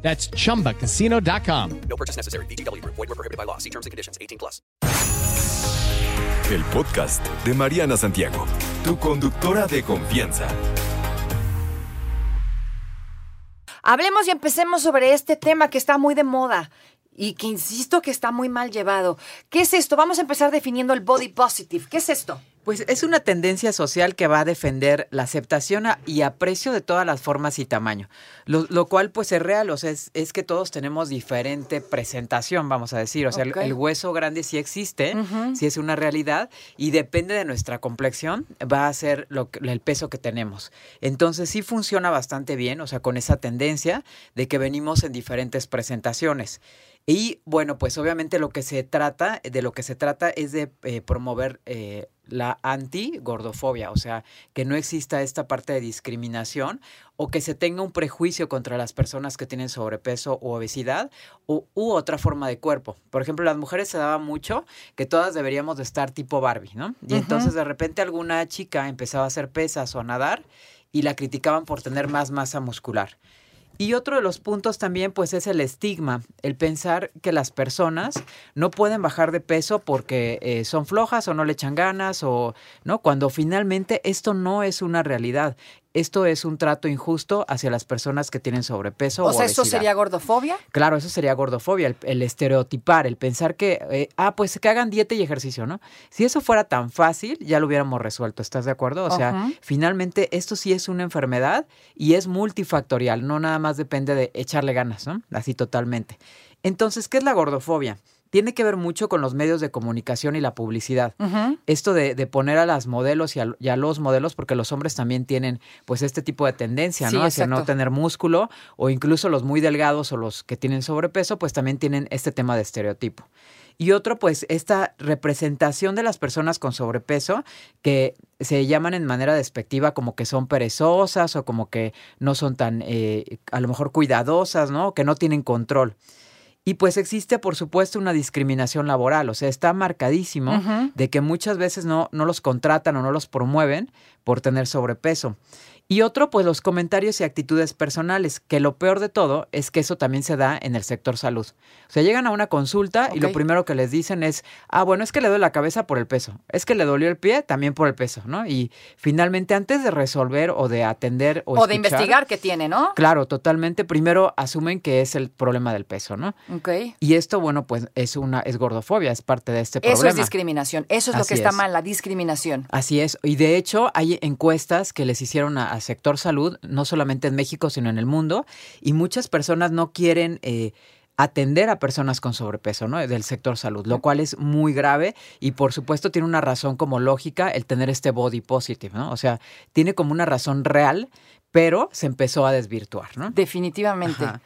That's chumbacasino.com. No purchase necessary. BGW. Void were prohibited by law. See terms and conditions. 18 plus. El podcast de Mariana Santiago, tu conductora de confianza. Hablemos y empecemos sobre este tema que está muy de moda y que insisto que está muy mal llevado. ¿Qué es esto? Vamos a empezar definiendo el body positive. ¿Qué es esto? Pues es una tendencia social que va a defender la aceptación a- y aprecio de todas las formas y tamaño, lo, lo cual pues es real, o sea, es, es que todos tenemos diferente presentación, vamos a decir, o sea, el- hueso grande sí existe, sí es una realidad y depende de nuestra complexión, va a ser lo, el peso que tenemos. Entonces sí funciona bastante bien, o sea, con esa tendencia de que venimos en diferentes presentaciones. Y bueno, pues obviamente lo que se trata, de lo que se trata es de eh, promover eh, la anti-gordofobia, o sea, que no exista esta parte de discriminación o que se tenga un prejuicio contra las personas que tienen sobrepeso u obesidad u, u otra forma de cuerpo. Por ejemplo, las mujeres se daba mucho que todas deberíamos de estar tipo Barbie, ¿no? Y entonces de repente alguna chica empezaba a hacer pesas o a nadar y la criticaban por tener más masa muscular. Y otro de los puntos también, pues, es el estigma, el pensar que las personas no pueden bajar de peso porque eh, son flojas o no le echan ganas o, ¿no? Cuando finalmente esto no es una realidad. Esto es un trato injusto hacia las personas que tienen sobrepeso O o sea, ¿eso obesidad. sería gordofobia? Claro, eso sería gordofobia, el, el estereotipar, el pensar que, eh, ah, pues que hagan dieta y ejercicio, ¿no? Si eso fuera tan fácil, ya lo hubiéramos resuelto, ¿estás de acuerdo? O sea, finalmente esto sí es una enfermedad y es multifactorial, no nada más depende de echarle ganas, ¿no? Así totalmente. Entonces, ¿qué es la gordofobia? Tiene que ver mucho con los medios de comunicación y la publicidad. Esto de, de poner a las modelos y a, y a los modelos, porque los hombres también tienen pues este tipo de tendencia, Sí, ¿no? Hacia no tener músculo o incluso los muy delgados o los que tienen sobrepeso, pues también tienen este tema de estereotipo. Y otro, pues, esta representación de las personas con sobrepeso que se llaman en manera despectiva como que son perezosas o como que no son tan, eh, a lo mejor, cuidadosas, ¿no? Que no tienen control. Y pues existe, por supuesto, una discriminación laboral, o sea, está marcadísimo de que muchas veces no, no los contratan o no los promueven por tener sobrepeso. Y otro, pues los comentarios y actitudes personales, que lo peor de todo es que eso también se da en el sector salud. O sea, llegan a una consulta y lo primero que les dicen es, ah, bueno, es que le duele la cabeza por el peso, es que le dolió el pie también por el peso, ¿no? Y finalmente, antes de resolver o de atender o, O, de investigar qué tiene, ¿no? Claro, totalmente. Primero asumen que es el problema del peso, ¿no? Ok. Y esto, bueno, pues es una es gordofobia, es parte de este Eso problema. es discriminación. Eso es lo que está es. mal, la discriminación. Así es. Y de hecho, hay encuestas que les hicieron a- al sector salud, no solamente en México, sino en el mundo, y muchas personas no quieren eh, atender a personas con sobrepeso, ¿no? Del sector salud, lo cual es muy grave y por supuesto tiene una razón como lógica el tener este body positive, ¿no? O sea, tiene como una razón real, pero se empezó a desvirtuar, ¿no? Definitivamente. Ajá.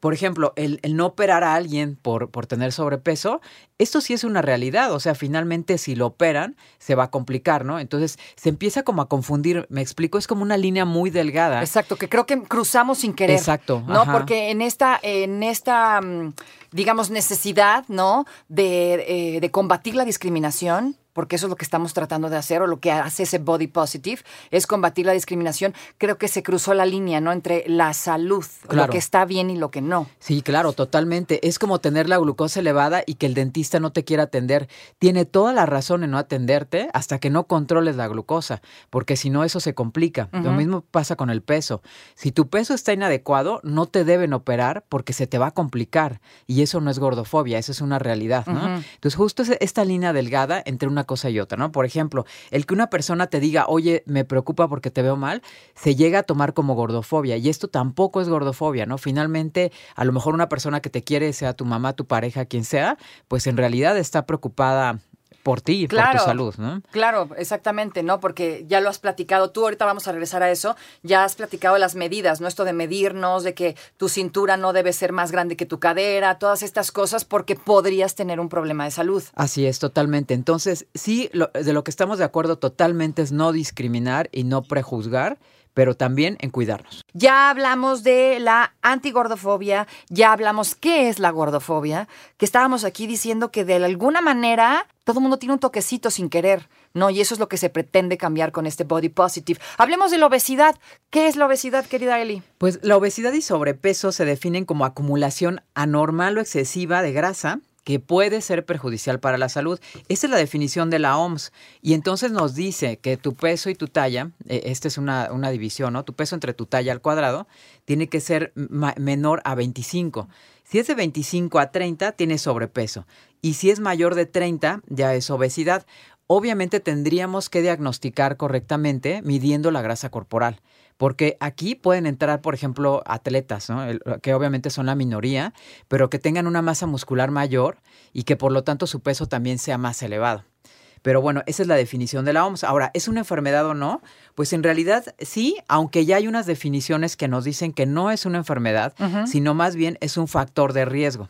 Por ejemplo, el, el no operar a alguien por, por tener sobrepeso, esto sí es una realidad. O sea, finalmente si lo operan, se va a complicar, ¿no? Entonces se empieza como a confundir. Me explico, es como una línea muy delgada. Exacto, que creo que cruzamos sin querer. Exacto, ¿No? ajá. Porque en esta, en esta, mm, digamos, necesidad, ¿no? De, eh, de combatir la discriminación, porque eso es lo que estamos tratando de hacer, o lo que hace ese body positive, es combatir la discriminación. Creo que se cruzó la línea, ¿no? Entre la salud, lo que está bien y lo que no. Sí, claro, totalmente. Es como tener la glucosa elevada y que el dentista no te quiera atender. Tiene toda la razón en no atenderte hasta que no controles la glucosa, porque si no eso se complica. Lo mismo pasa con el peso. Si tu peso está inadecuado, no te deben operar porque se te va a complicar. Y eso no es gordofobia, eso es una realidad, ¿no? Entonces, justo es esta línea delgada entre una cosa y otra, ¿no? Por ejemplo, el que una persona te diga, oye, me preocupa porque te veo mal, se llega a tomar como gordofobia. Y esto tampoco es gordofobia, ¿no? Finalmente, a lo mejor una persona que te quiere, sea tu mamá, tu pareja, quien sea, pues en realidad está preocupada por ti y por tu salud, ¿no? Claro, exactamente, ¿no? Porque ya lo has platicado tú, ahorita vamos a regresar a eso, ya has platicado las medidas, ¿no? Esto de medirnos, de que tu cintura no debe ser más grande que tu cadera, todas estas cosas, porque podrías tener un problema de salud. Así es, totalmente. Entonces, sí, de lo que estamos de acuerdo totalmente es no discriminar y no prejuzgar pero también en cuidarnos. Ya hablamos de la antigordofobia, ya hablamos qué es la gordofobia, que estábamos aquí diciendo que de alguna manera todo el mundo tiene un toquecito sin querer, ¿no? Y eso es lo que se pretende cambiar con este body positive. Hablemos de la obesidad. ¿Qué es la obesidad, querida Eli? Pues la obesidad y sobrepeso se definen como acumulación anormal o excesiva de grasa que puede ser perjudicial para la salud. Esa es la definición de la OMS. Y entonces nos dice que tu peso y tu talla, eh, esta es una, una, división, ¿no? Tu peso entre tu talla al cuadrado tiene que ser menor a 25. Si es de 25 a 30, tienes sobrepeso. Y si es mayor de 30, ya es obesidad. Obviamente tendríamos que diagnosticar correctamente midiendo la grasa corporal porque aquí pueden entrar, por ejemplo, atletas, ¿no? que obviamente son la minoría, pero que tengan una masa muscular mayor y que por lo tanto su peso también sea más elevado. Pero bueno, esa es la definición de la OMS. Ahora, ¿es una enfermedad o no? Pues en realidad sí, aunque ya hay unas definiciones que nos dicen que no es una enfermedad, sino más bien es un factor de riesgo.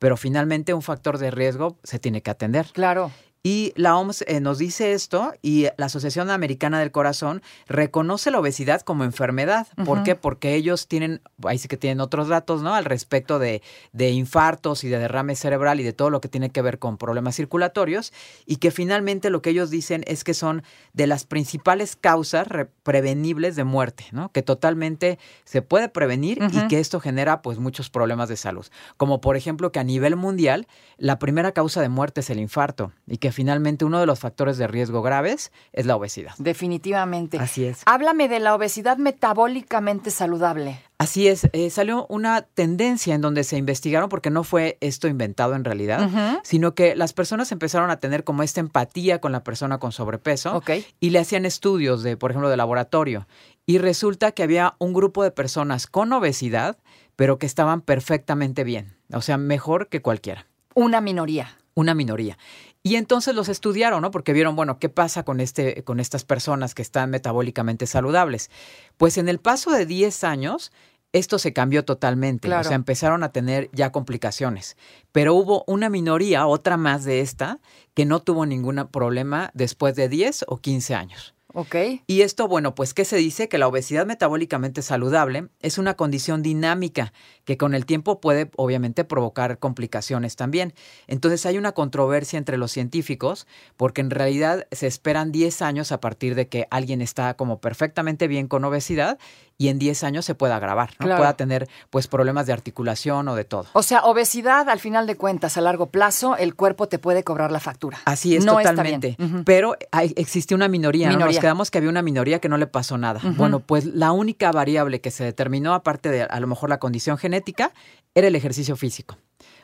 Pero finalmente un factor de riesgo se tiene que atender. Claro. Y la OMS eh, nos dice esto y la Asociación Americana del Corazón reconoce la obesidad como enfermedad. ¿Por qué? Porque ellos tienen, ahí sí que tienen otros datos, ¿no? Al respecto de, de, infartos y de derrame cerebral y de todo lo que tiene que ver con problemas circulatorios y que finalmente lo que ellos dicen es que son de las principales causas prevenibles de muerte, ¿no? Que totalmente se puede prevenir y que esto genera pues muchos problemas de salud. Como por ejemplo que a nivel mundial la primera causa de muerte es el infarto y que finalmente uno de los factores de riesgo graves es la obesidad. Definitivamente. Así es. Háblame de la obesidad metabólicamente saludable. Así es, eh, salió una tendencia en donde se investigaron, porque no fue esto inventado en realidad, sino que las personas empezaron a tener como esta empatía con la persona con sobrepeso y le hacían estudios de, por ejemplo, de laboratorio. Y resulta que había un grupo de personas con obesidad, pero que estaban perfectamente bien, o sea, mejor que cualquiera. Una minoría. Una minoría. Y entonces los estudiaron, ¿no? Porque vieron, bueno, ¿qué pasa con, este, con estas personas que están metabólicamente saludables? Pues en el paso de 10 años, esto se cambió totalmente. O sea, empezaron a tener ya complicaciones. Pero hubo una minoría, otra más de esta, que no tuvo ningún problema después de 10 o 15 años. Ok. Y esto, bueno, pues, ¿qué se dice? Que la obesidad metabólicamente saludable es una condición dinámica que con el tiempo puede, obviamente, provocar complicaciones también. Entonces, hay una controversia entre los científicos porque en realidad se esperan 10 años a partir de que alguien está como perfectamente bien con obesidad y en 10 años se pueda agravar, ¿no? Pueda tener, pues, problemas de articulación o de todo. O sea, obesidad, al final de cuentas, a largo plazo, el cuerpo te puede cobrar la factura. Así es, totalmente. Pero hay, existe una minoría, minoría quedamos que había una minoría que no le pasó nada. Bueno, pues la única variable que se determinó, aparte de a lo mejor la condición genética, era el ejercicio físico.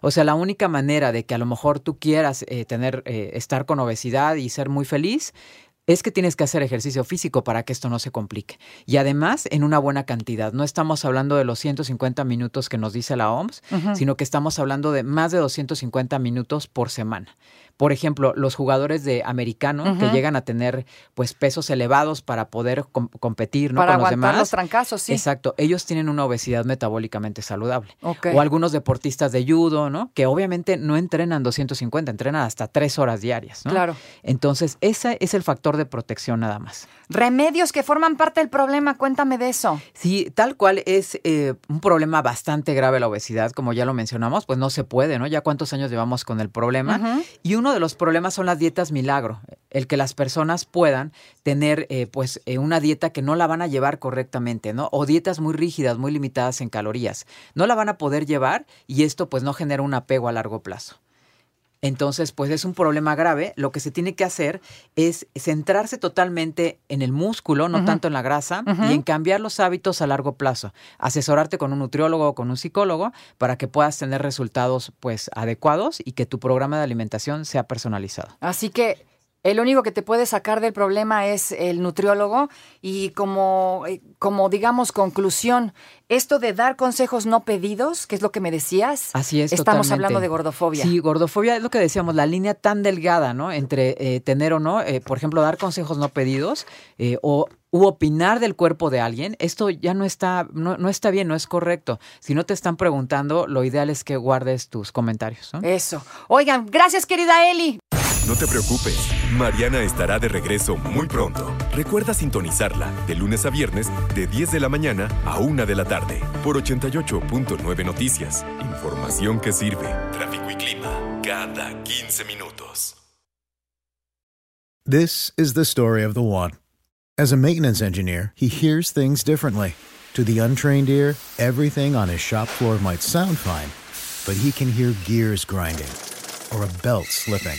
O sea, la única manera de que a lo mejor tú quieras eh, tener, eh, estar con obesidad y ser muy feliz, es que tienes que hacer ejercicio físico para que esto no se complique. Y además en una buena cantidad. No estamos hablando de los 150 minutos que nos dice la OMS, sino que estamos hablando de más de 250 minutos por semana por ejemplo, los jugadores de americano que llegan a tener pues pesos elevados para poder competir ¿no? para con los demás. los trancazos, sí. Exacto, ellos tienen una obesidad metabólicamente saludable. O algunos deportistas de judo, ¿no? Que obviamente no entrenan 250, entrenan hasta tres horas diarias, ¿no? Claro. Entonces, ese es el factor de protección nada más. Remedios que forman parte del problema, cuéntame de eso. Sí, tal cual es eh, un problema bastante grave la obesidad, como ya lo mencionamos, pues no se puede, ¿no? Ya cuántos años llevamos con el problema. Y uno de los problemas son las dietas milagro, el que las personas puedan tener eh, pues eh, una dieta que no la van a llevar correctamente, ¿no? O dietas muy rígidas, muy limitadas en calorías. No la van a poder llevar y esto pues no genera un apego a largo plazo. Entonces, pues es un problema grave. Lo que se tiene que hacer es centrarse totalmente en el músculo, no tanto en la grasa, y en cambiar los hábitos a largo plazo. Asesorarte con un nutriólogo o con un psicólogo para que puedas tener resultados pues adecuados y que tu programa de alimentación sea personalizado. Así que El único que te puede sacar del problema es el nutriólogo y como, eh, como digamos conclusión, esto de dar consejos no pedidos, que es lo que me decías. Así es. Estamos totalmente. hablando de gordofobia. Sí, gordofobia es lo que decíamos, la línea tan delgada, ¿no? Entre eh, tener o no, eh, por ejemplo, dar consejos no pedidos eh, o u opinar del cuerpo de alguien, esto ya no está, no, no está bien, no es correcto. Si no te están preguntando, lo ideal es que guardes tus comentarios. ¿no? Eso. Oigan, gracias querida Eli. No te preocupes, Mariana estará de regreso muy pronto. Recuerda sintonizarla de lunes a viernes de 10 de la mañana a 1 de la tarde por 88.9 Noticias. Información que sirve. Tráfico y clima cada 15 minutos. This is the story of the one. As a maintenance engineer, he hears things differently. To the untrained ear, everything on his shop floor might sound fine, but he can hear gears grinding or a belt slipping.